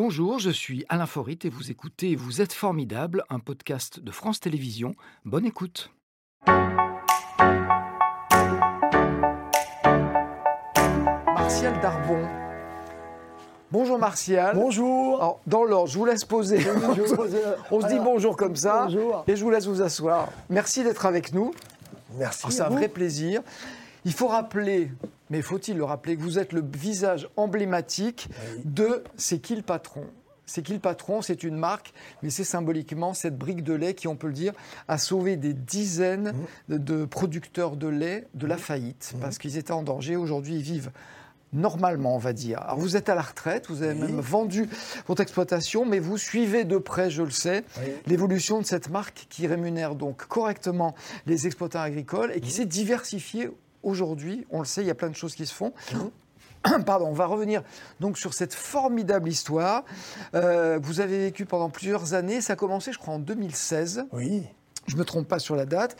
Bonjour, je suis Alain Forit et vous écoutez Vous êtes formidable, un podcast de France Télévisions. Bonne écoute. Martial Darbon. Bonjour Martial. Bonjour. Alors, dans l'ordre, je vous laisse poser. On se dit bonjour comme ça. Bonjour. Et je vous laisse vous asseoir. Merci d'être avec nous. Merci. C'est un vrai plaisir. Il faut rappeler, mais faut-il le rappeler, que vous êtes le visage emblématique de C'est qui le patron? C'est qui le patron? C'est une marque, mais c'est symboliquement cette brique de lait qui, on peut le dire, a sauvé des dizaines Mmh. de producteurs de lait de la faillite, parce qu'ils étaient en danger. Aujourd'hui, ils vivent normalement, on va dire. Alors vous êtes à la retraite, vous avez Oui. même vendu votre exploitation, mais vous suivez de près, je le sais, Oui. l'évolution de cette marque qui rémunère donc correctement les exploitants agricoles et qui s'est diversifiée aujourd'hui. On le sait, il y a plein de choses qui se font. Pardon, on va revenir donc sur cette formidable histoire euh, que vous avez vécue pendant plusieurs années. Ça a commencé, je crois, en 2016. Oui. Je ne me trompe pas sur la date.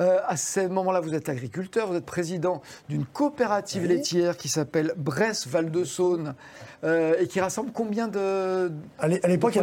Euh, à ce moment-là, vous êtes agriculteur, vous êtes président d'une coopérative Oui. laitière qui s'appelle Bresse-Val-de-Saône euh, et qui rassemble combien de. À l'é- à l'époque, De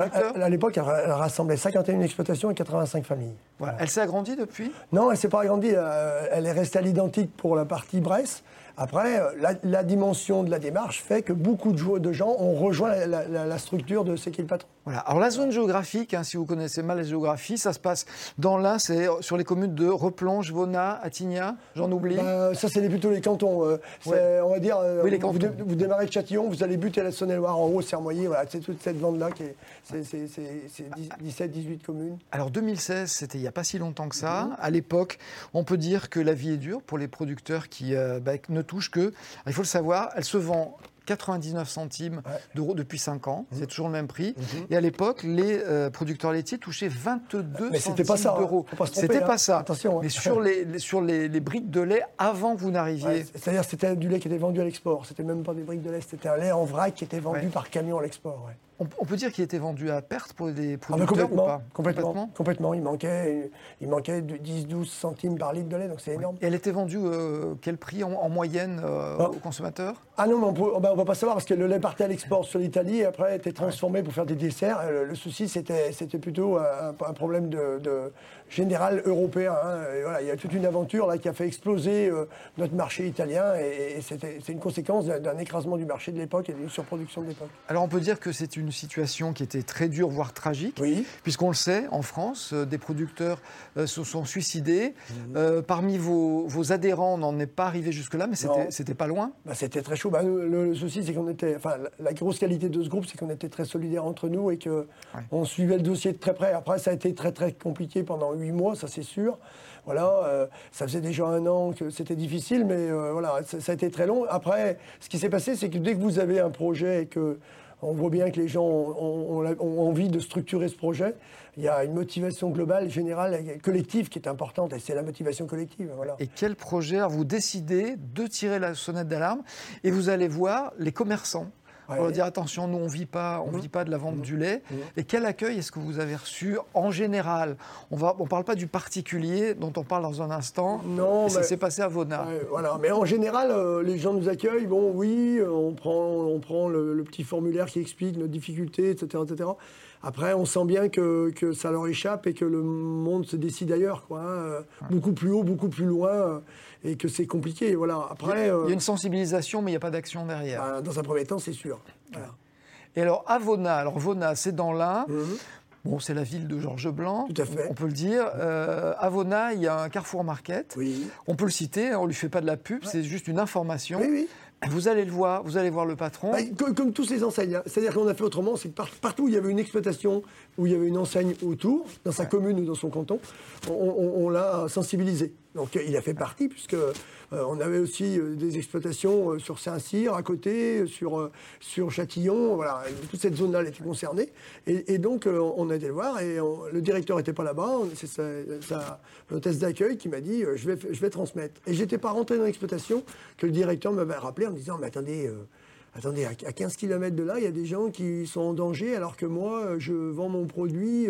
elle, rassemblait 51 exploitations et 85 familles. Voilà. Elle s'est agrandie depuis? Non, elle s'est pas agrandie. euh, Elle est restée à l'identique pour la partie Bresse. Après, la, la dimension de la démarche fait que beaucoup de, de gens ont rejoint la, la- la- la structure de C'est qui le patron. Voilà. Alors la zone géographique, hein, si vous connaissez mal la géographie, ça se passe dans l'Ain, c'est sur les communes de Replonge, Vona, Attigna, j'en oublie. Euh, ça, c'est plutôt les cantons. euh, Ouais. On va dire, euh, Oui, les vous, cantons. dé- vous démarrez de Châtillon, vous allez buter la Saône-et-Loire en haut, Sermoyer. Voilà, c'est toute cette bande-là qui est, c'est, c'est- c'est- c'est 17, 18 communes. Alors 2016, c'était il n'y a pas si longtemps que ça. Mhm. À l'époque, on peut dire que la vie est dure pour les producteurs qui euh, bah, ne touchent que, il faut le savoir, elle se vend 99 centimes Ouais. d'euros depuis 5 ans, Mhm. c'est toujours le même prix. Et à l'époque, les euh, producteurs laitiers touchaient 22 Mais c'était pas centimes ça, hein. d'euros. Faut pas C'était hein. pas ça. Attention, hein. Mais sur, les, sur les, les briques de lait, avant que vous n'arriviez, Ouais, C'est-à-dire c'était du lait qui était vendu à l'export. C'était même pas des briques de lait, c'était un lait en vrac qui était vendu par camion à l'export. On, on peut dire qu'il était vendu à perte pour les Ah bah producteurs ou complètement, pas complètement, complètement. Il manquait, il manquait de 10-12 centimes par litre de lait, donc c'est énorme. Et elle était vendue euh, quel prix en, en moyenne euh, Ah. aux consommateurs? Ah non, mais on peut- bah, on va pas savoir parce que le lait partait à l'export sur l'Italie et après était transformé pour faire des desserts. Euh, Le, le souci, c'était c'était plutôt un, un problème de, de général européen. hein. Voilà, il y a toute une aventure là qui a fait exploser euh, notre marché italien et, et c'est une conséquence d'un écrasement du marché de l'époque et d'une surproduction de l'époque. Alors on peut dire que c'est une situation qui était très dure, voire tragique, Oui. puisqu'on le sait, en France, euh, des producteurs euh, se sont suicidés. Mhm. Parmi vos, vos adhérents, on n'en est pas arrivé jusque-là, mais c'était pas loin. Bah, c'était très chaud. Bah, le, le souci, c'est qu'on était. Enfin, la, la grosse qualité de ce groupe, c'est qu'on était très solidaires entre nous et que on suivait le dossier de très près. Après, ça a été très très compliqué pendant huit mois, ça c'est sûr. Voilà, euh, ça faisait déjà un an que c'était difficile, mais euh, voilà, ça, a été très long. Après, ce qui s'est passé, c'est que dès que vous avez un projet et que on voit bien que les gens ont, envie de structurer ce projet. Il y a une motivation globale, générale, collective qui est importante, et c'est la motivation collective. Et quel projet? Vous décidez de tirer la sonnette d'alarme et vous allez voir les commerçants. Ouais. On va dire attention, nous on vit pas, on vit pas de la vente du lait. Et quel accueil est-ce que vous avez reçu en général? On va, on parle pas du particulier dont on parle dans un instant. Non, Et ça mais- s'est passé à Vona. Ouais, voilà. Mais en général, euh, les gens nous accueillent. Bon, oui, euh, on prend, on prend le, le petit formulaire qui explique nos difficultés, etc. etc. Après, on sent bien que, que ça leur échappe et que le monde se décide ailleurs, quoi. hein, euh, Beaucoup plus haut, beaucoup plus loin, euh, et que c'est compliqué. Voilà. Après, Il euh, y a une sensibilisation, mais il n'y a pas d'action derrière. bah, dans un premier temps, c'est sûr. Voilà. Et alors, à Vona, alors Vona, c'est dans l'Ain. Mhm. Bon, c'est la ville de Georges Blanc, Tout à fait. on peut le dire. Euh, à Vona, il y a un Carrefour Market. Oui. On peut le citer, on ne lui fait pas de la pub, c'est juste une information. Oui, oui. Vous allez le voir, vous allez voir le patron. Bah, comme, comme tous les enseignes. hein. C'est-à-dire qu'on a fait autrement, c'est que par- partout où il y avait une exploitation, où il y avait une enseigne autour, dans sa commune ou dans son canton, on, on- on l'a sensibilisé. Donc il a fait partie, puisque euh, on avait aussi euh, des exploitations euh, sur Saint-Cyr, à côté, sur, Châtillon, voilà, toute cette zone-là était concernée. Et, donc on a été le voir, et le directeur n'était pas là-bas, c'est sa, hôtesse d'accueil qui m'a dit je, vais, transmettre. Et j'étais pas rentré dans l'exploitation que le directeur m'avait rappelé en me disant mais attendez, attendez, à 15 km de là, il y a des gens qui sont en danger alors que moi, je vends mon produit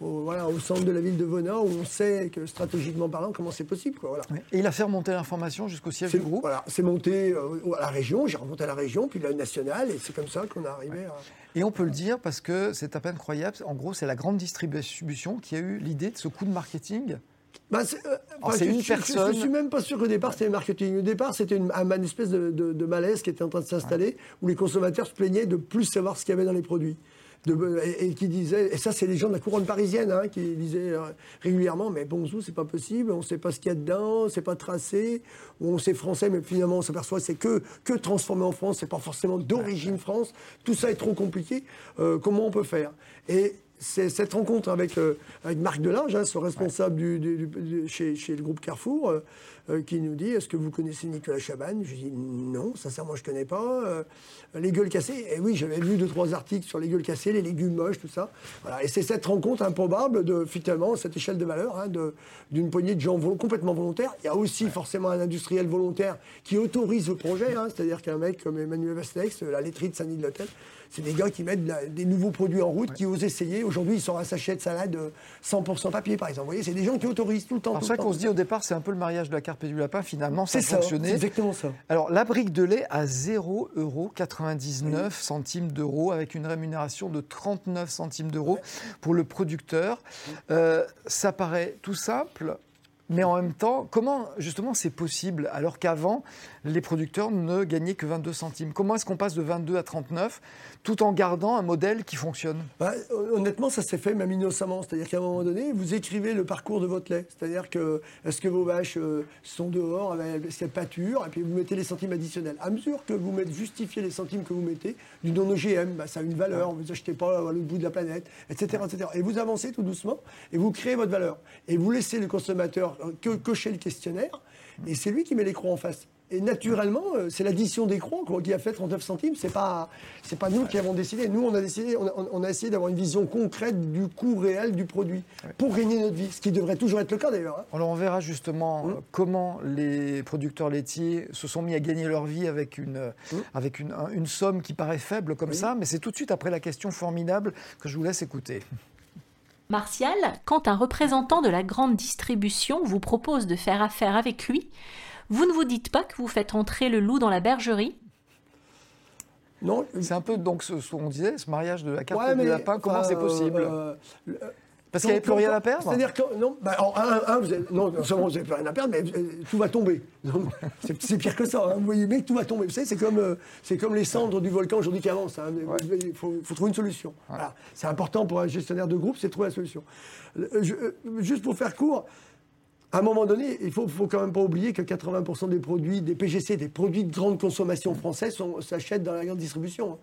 au, voilà, au centre de la ville de Vona, où on sait que stratégiquement parlant, comment c'est possible. Quoi, voilà. Et il a fait remonter l'information jusqu'au siège du groupe Voilà, c'est monté euh, à la région, j'ai remonté à la région, puis la nationale, et c'est comme ça qu'on est arrivé à... Et on peut le dire parce que c'est à peine croyable. En gros, c'est la grande distribution qui a eu l'idée de ce coup de marketing. Bah, c'est euh, une personne. Je ne suis même pas sûr qu'au départ c'était le marketing. Au départ, c'était une, un, espèce de, malaise qui était en train de s'installer, où les consommateurs se plaignaient de plus savoir ce qu'il y avait dans les produits. Et, qui disait, et ça c'est les gens de la couronne parisienne hein, qui disaient euh, régulièrement, mais bonjour, c'est pas possible, on sait pas ce qu'il y a dedans, c'est pas tracé, on sait français, mais finalement on s'aperçoit que c'est que, que transformé en France, c'est pas forcément d'origine France, tout ça est trop compliqué, euh, comment on peut faire? Et cette rencontre avec, euh, avec Marc Delange, hein, ce responsable du, chez, chez, le groupe Carrefour, euh, qui nous dit Est-ce que vous connaissez Nicolas Chaban? Je dis Non, sincèrement, je ne connais pas. Euh, les gueules cassées Et oui, j'avais vu deux, trois articles sur les gueules cassées, les légumes moches, tout ça. Voilà. Et c'est cette rencontre improbable, de, finalement, cette échelle de valeur, hein, d'une poignée de gens complètement volontaires. Il y a aussi forcément un industriel volontaire qui autorise le projet, hein, c'est-à-dire qu'un mec comme Emmanuel Vastex, la laiterie de Saint-Denis de l'Hôtel, c'est des gars qui mettent des nouveaux produits en route, qui osent essayer. Aujourd'hui, ils sont un sachet de salade 100% papier, par exemple. Vous voyez, c'est des gens qui autorisent tout le temps. C'est ça qu'on se dit au départ, c'est un peu le mariage de la carte du lapin. Finalement, ça a fonctionné. C'est exactement ça. Alors, la brique de lait à 0,99 centimes d'euros, avec une rémunération de 39 centimes d'euros pour le producteur. Euh, ça paraît tout simple. Mais en même temps, comment justement c'est possible alors qu'avant, les producteurs ne gagnaient que 22 centimes? Comment est-ce qu'on passe de 22 à 39 tout en gardant un modèle qui fonctionne? Bah, Honnêtement, ça s'est fait même innocemment. C'est-à-dire qu'à un moment donné, vous écrivez le parcours de votre lait. C'est-à-dire que est-ce que vos vaches euh, sont dehors, est-ce qu'elles pâturent, et puis vous mettez les centimes additionnels. À mesure que vous mettez, justifiez les centimes que vous mettez, du non-OGM, bah, ça a une valeur, vous achetez pas à l'autre bout de la planète, etc., etc. Et vous avancez tout doucement et vous créez votre valeur. Et vous laissez le consommateur que cocher le questionnaire, et c'est lui qui met les croix en face. Et naturellement, euh, c'est l'addition des croix qui a fait 39 centimes. C'est pas, c'est pas nous qui avons décidé. Nous, on a décidé, on a, essayé d'avoir une vision concrète du coût réel du produit pour gagner notre vie, ce qui devrait toujours être le cas d'ailleurs. Hein. Alors on verra justement hum. comment les producteurs laitiers se sont mis à gagner leur vie avec une, hum. avec une, une, somme qui paraît faible comme ça, mais c'est tout de suite après la question formidable que je vous laisse écouter. Martial, quand un représentant de la grande distribution vous propose de faire affaire avec lui, vous ne vous dites pas que vous faites entrer le loup dans la bergerie? Non. C'est un peu donc ce, qu'on disait, ce mariage de la carte du lapin, comment c'est possible? euh, parce qu'il n'y avait plus rien à perdre C'est-à-dire que, non, bah, un, vous non, non seulement vous n'avez plus rien à perdre, mais euh, tout va tomber. C'est pire que ça. Hein. Vous voyez, mais tout va tomber. Vous savez, c'est comme, euh, c'est comme les cendres du volcan aujourd'hui qui avancent. Hein. Il faut, trouver une solution. C'est important pour un gestionnaire de groupe, c'est de trouver la solution. juste pour faire court, à un moment donné, il ne faut, faut, quand même pas oublier que 80% des produits, des PGC, des produits de grande consommation français, s'achètent dans la grande distribution. Hein.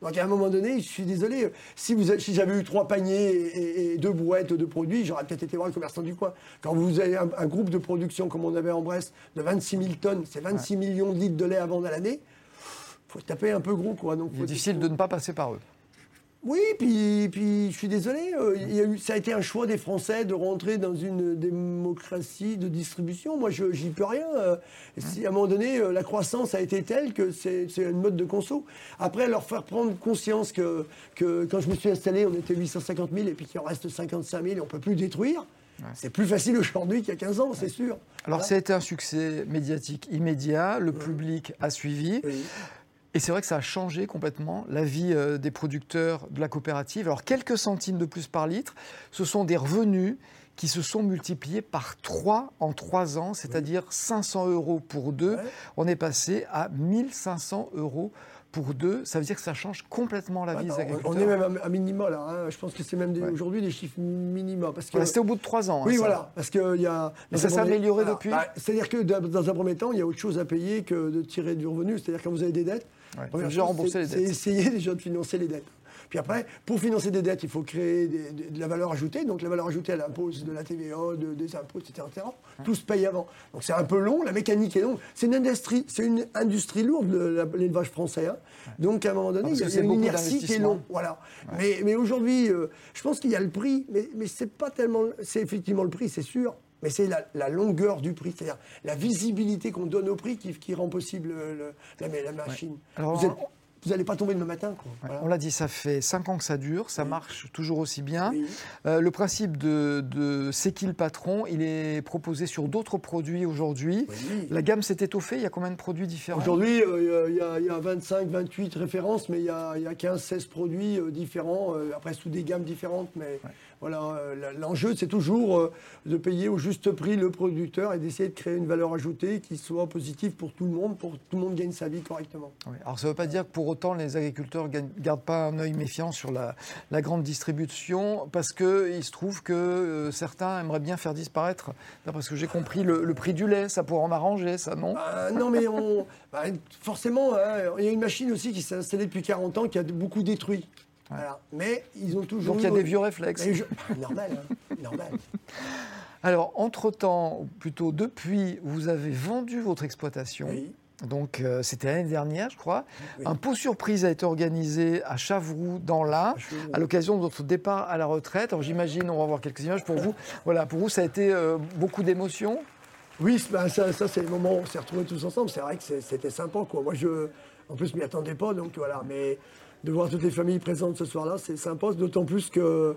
Donc à un moment donné, je suis désolé, si, si j'avais eu trois paniers et, deux boîtes de produits, j'aurais peut-être été voir le commerçant du coin. Quand vous avez un, groupe de production comme on avait en Brest de 26 000 tonnes, c'est 26 millions de litres de lait à vendre à l'année, il faut taper un peu gros. Quoi. Donc, c'est difficile de ne pas passer par eux. Oui, puis, puis je suis désolé, euh, il y a eu, ça a été un choix des Français de rentrer dans une démocratie de distribution. Moi, je n'y peux rien. Euh, si à un moment donné, euh, la croissance a été telle que c'est une mode de conso. Après, leur faire prendre conscience que, que quand je me suis installé, on était 850 000 et puis qu'il en reste 55 000 et on ne peut plus détruire. C'est plus facile aujourd'hui qu'il y a 15 ans, c'est sûr. Alors, ça a été un succès médiatique immédiat, le public a suivi. Et c'est vrai que ça a changé complètement la vie euh, des producteurs de la coopérative. Alors quelques centimes de plus par litre, ce sont des revenus qui se sont multipliés par 3 en 3 ans, c'est-à-dire 500 euros pour deux. On est passé à 1500 euros pour deux, ça veut dire que ça change complètement la vie des agriculteurs. On est même à minima là. Hein. Je pense que c'est même aujourd'hui des chiffres minima. Parce que c'était au bout de trois ans. Hein, oui, voilà. Parce que il y a. Mais ça s'est amélioré depuis. Bah, c'est-à-dire que dans un premier temps, il y a autre chose à payer que de tirer du revenu. C'est-à-dire quand vous avez des dettes, Ouais. C'est essayer déjà de financer les dettes. Puis après, pour financer des dettes, il faut créer de la valeur ajoutée. Donc la valeur ajoutée, elle impose de la TVA, des impôts, etc. Tout se paye avant. Donc c'est un peu long, la mécanique est longue. C'est une industrie, c'est une industrie lourde, l'élevage français. Hein. Donc à un moment donné, il y a, une inertie qui est longue. Voilà. Mais, mais aujourd'hui, euh, je pense qu'il y a le prix, mais, mais c'est pas tellement. C'est effectivement le prix, c'est sûr. mais c'est la, longueur du prix, c'est-à-dire la visibilité qu'on donne au prix qui, rend possible la, machine. vous n'allez pas tomber demain matin. On l'a dit, ça fait 5 ans que ça dure, ça marche toujours aussi bien. Euh, le principe de, de C'est qui le patron Il est proposé sur d'autres produits aujourd'hui. La gamme s'est étoffée, il y a combien de produits différents? Aujourd'hui, euh, il y, a 25, 28 références, mais il y a, 15, 16 produits euh, différents, après sous des gammes différentes. Mais voilà, euh, l'enjeu, c'est toujours euh, de payer au juste prix le producteur et d'essayer de créer une valeur ajoutée qui soit positive pour tout le monde, pour que tout le monde gagne sa vie correctement. Alors ça ne veut pas dire que pour autant les agriculteurs ne gardent pas un œil méfiant sur la, grande distribution, parce qu'il se trouve que euh, certains aimeraient bien faire disparaître, d'après ce que j'ai compris, le, prix du lait, ça pourrait en arranger, ça, non? Bah, Non, mais on, bah, forcément, hein, il y a une machine aussi qui s'est installée depuis 40 ans qui a beaucoup détruit. Mais ils ont toujours. Donc il y a des vieux réflexes. normal, hein. normal. Alors, entre-temps, plutôt depuis, vous avez vendu votre exploitation. Oui. Donc, euh, c'était l'année dernière, je crois. Un pot surprise a été organisé à Chavroux, dans l'Ain, à l'occasion de votre départ à la retraite. Alors, j'imagine, on va voir quelques images pour vous. Voilà, pour vous, ça a été euh, beaucoup d'émotions? Oui, bah, ça, c'est le moment où on s'est retrouvés tous ensemble. C'est vrai que c'était sympa, quoi. Moi, je, en plus, je m'y attendais pas, donc voilà. Mais de voir toutes les familles présentes ce soir-là, c'est sympa, d'autant plus que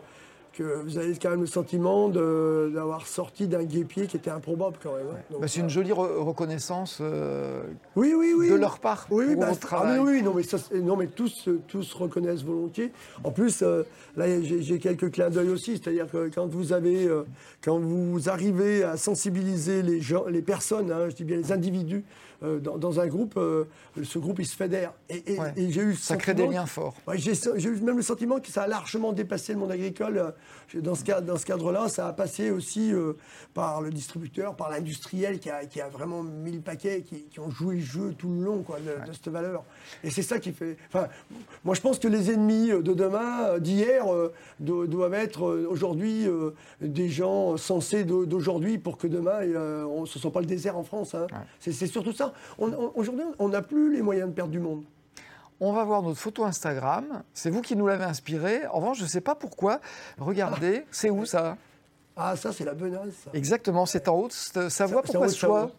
que vous avez quand même le sentiment d'avoir sorti d'un guépier qui était improbable quand même. Hein. Bah, c'est une jolie reconnaissance euh, oui, oui, oui. de leur part oui, pour bah, votre travail. Ah, oui, non, mais, ça, non, mais tous, tous reconnaissent volontiers. En plus, euh, là, j'ai quelques clins d'œil aussi, c'est-à-dire que quand vous avez, euh, quand vous arrivez à sensibiliser les gens, les personnes, hein, je dis bien les individus, dans, un groupe, ce groupe il se fédère. Et, et, j'ai eu ça crée des liens forts. j'ai eu même le sentiment que ça a largement dépassé le monde agricole dans ce, cadre, dans ce cadre-là, ça a passé aussi euh, par le distributeur, par l'industriel qui a, qui a, vraiment mis le paquet, qui, qui, ont joué le jeu tout le long quoi, de, cette valeur. Et c'est ça qui fait. Enfin, moi, je pense que les ennemis de demain, d'hier, euh, doivent être euh, aujourd'hui des gens sensés d'aujourd'hui pour que demain, on, ce ne soit pas le désert en France. Hein. C'est surtout ça. Aujourd'hui, on n'a plus les moyens de perdre du monde. On va voir notre photo Instagram. C'est vous qui nous l'avez inspiré. En revanche, je ne sais pas pourquoi. Regardez, c'est où ça? Ah, ça, c'est la Benasse. Exactement, c'est en haut de Savoie. Pourquoi ce choix?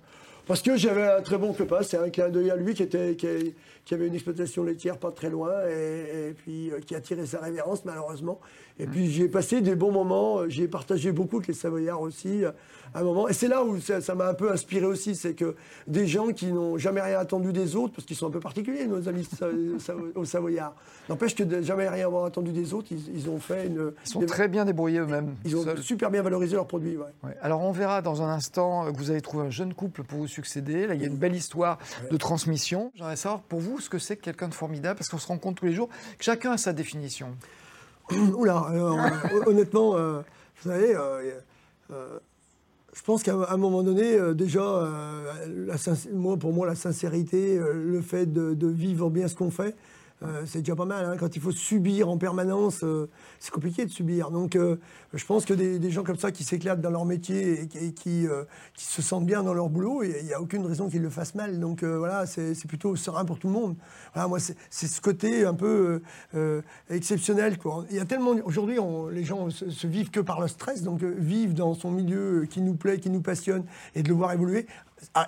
Parce que j'avais un très bon copain, c'est un clin d'œil à lui qui, était, qui, avait une exploitation laitière pas très loin et, puis euh, qui a tiré sa révérence malheureusement. Et puis j'ai passé des bons moments, j'ai partagé beaucoup avec les Savoyards aussi un moment. Et c'est là où ça m'a un peu inspiré aussi, c'est que des gens qui n'ont jamais rien attendu des autres, parce qu'ils sont un peu particuliers, nos amis au Savoyard, n'empêche que de jamais rien avoir attendu des autres, ils, ont fait une... Ils sont très bien débrouillés eux-mêmes. Ils ont super bien valorisé leurs produits. Alors on verra dans un instant que vous avez trouvé un jeune couple pour vous succéder. Là, il y a une belle histoire de transmission. J'aimerais savoir pour vous ce que c'est que quelqu'un de formidable, parce qu'on se rend compte tous les jours que chacun a sa définition. Oula, euh, honnêtement, euh, vous savez, euh, je pense qu'à un moment donné, euh, déjà, euh, pour moi, la sincérité, euh, le fait de, vivre bien ce qu'on fait, euh, c'est déjà pas mal. Hein. Quand il faut subir en permanence, euh, c'est compliqué de subir. Donc, euh, je pense que des, gens comme ça qui s'éclatent dans leur métier et, qui, se sentent bien dans leur boulot, il n'y a, aucune raison qu'ils le fassent mal. Donc, voilà, c'est plutôt serein pour tout le monde. Moi, c'est ce côté un peu exceptionnel. Quoi. Il y a tellement. Aujourd'hui, les gens se, se, vivent que par le stress. Donc, vivre dans son milieu qui nous plaît, qui nous passionne et de le voir évoluer,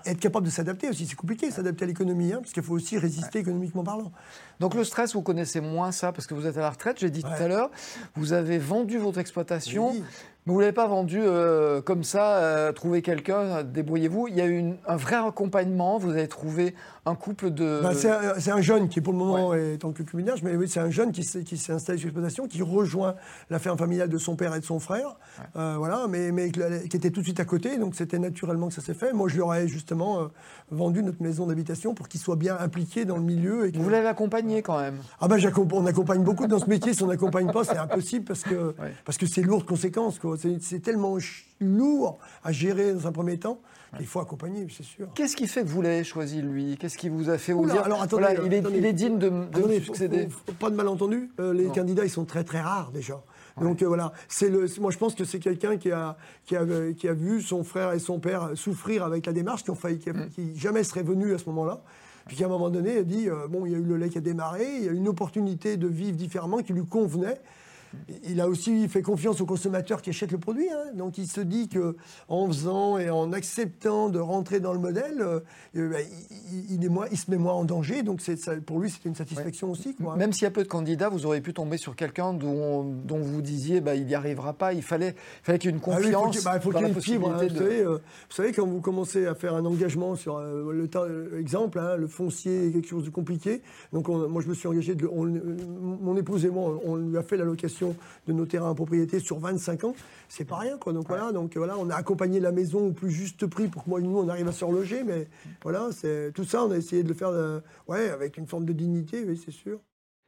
être capable de s'adapter aussi. C'est compliqué, s'adapter à l'économie, hein, parce qu'il faut aussi résister économiquement parlant. Donc le stress, vous connaissez moins ça, parce que vous êtes à la retraite, j'ai dit tout à l'heure, vous avez vendu votre exploitation. Mais vous ne l'avez pas vendu euh, comme ça, euh, trouver quelqu'un, débrouillez-vous. Il y a eu un vrai accompagnement, vous avez trouvé un couple de... Bah, c'est un, jeune qui, pour le moment, est en concubinage, mais oui, c'est un jeune qui s'est installé sur l'exploitation, qui rejoint la ferme familiale de son père et de son frère, euh, voilà, mais, mais qui était tout de suite à côté, donc c'était naturellement que ça s'est fait. Moi, je leur ai justement vendu notre maison d'habitation pour qu'ils soient bien impliqués dans le milieu. Et Vous l'avez accompagné quand même Ah ben, on accompagne beaucoup dans ce métier, si on n'accompagne pas, c'est impossible parce que parce que c'est lourd de conséquences. C'est tellement lourd à gérer dans un premier temps. Il faut accompagner, c'est sûr. Qu'est-ce qui fait que vous l'avez choisi, lui? Qu'est-ce qui vous a fait vous dire alors, attendez, il, est, digne de, de succéder Pas de malentendu, euh, les candidats, ils sont très très rares déjà. Donc euh, voilà, c'est le, moi je pense que c'est quelqu'un qui a, qui, a, qui a vu son frère et son père souffrir avec la démarche, qui, ont failli, qui, mm. jamais serait venu à ce moment-là. Puis qu'à un moment donné, il a dit, euh, bon, il y a eu le lait qui a démarré, il y a eu une opportunité de vivre différemment qui lui convenait. Il a aussi fait confiance au consommateur qui achète le produit. Hein. Donc il se dit que en faisant et en acceptant de rentrer dans le modèle, euh, bah, il, est moins, il se met moins en danger. Donc ça, pour lui, c'est une satisfaction aussi. Même s'il y a peu de candidats, vous auriez pu tomber sur quelqu'un dont, dont, vous disiez bah, il n'y arrivera pas. Il fallait, fallait qu'il y ait une ah confiance. il faut qu'il y ait une fibre. Hein, vous, savez, euh, vous, savez, quand vous commencez à faire un engagement sur euh, le temps, exemple, hein, le foncier est quelque chose de compliqué. Donc moi, je me suis engagé. De, mon épouse et moi, on lui a fait la location de nos terrains en propriété sur 25 ans, c'est pas rien. Quoi. Donc, voilà, donc voilà, on a accompagné la maison au plus juste prix pour que moi nous, on arrive à se reloger. Mais voilà, c'est tout ça, on a essayé de le faire euh, ouais, avec une forme de dignité, oui, c'est sûr.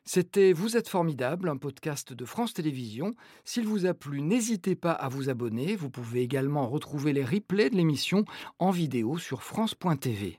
C'était Vous êtes formidable, un podcast de France Télévisions. S'il vous a plu, n'hésitez pas à vous abonner. Vous pouvez également retrouver les replays de l'émission en vidéo sur France.tv.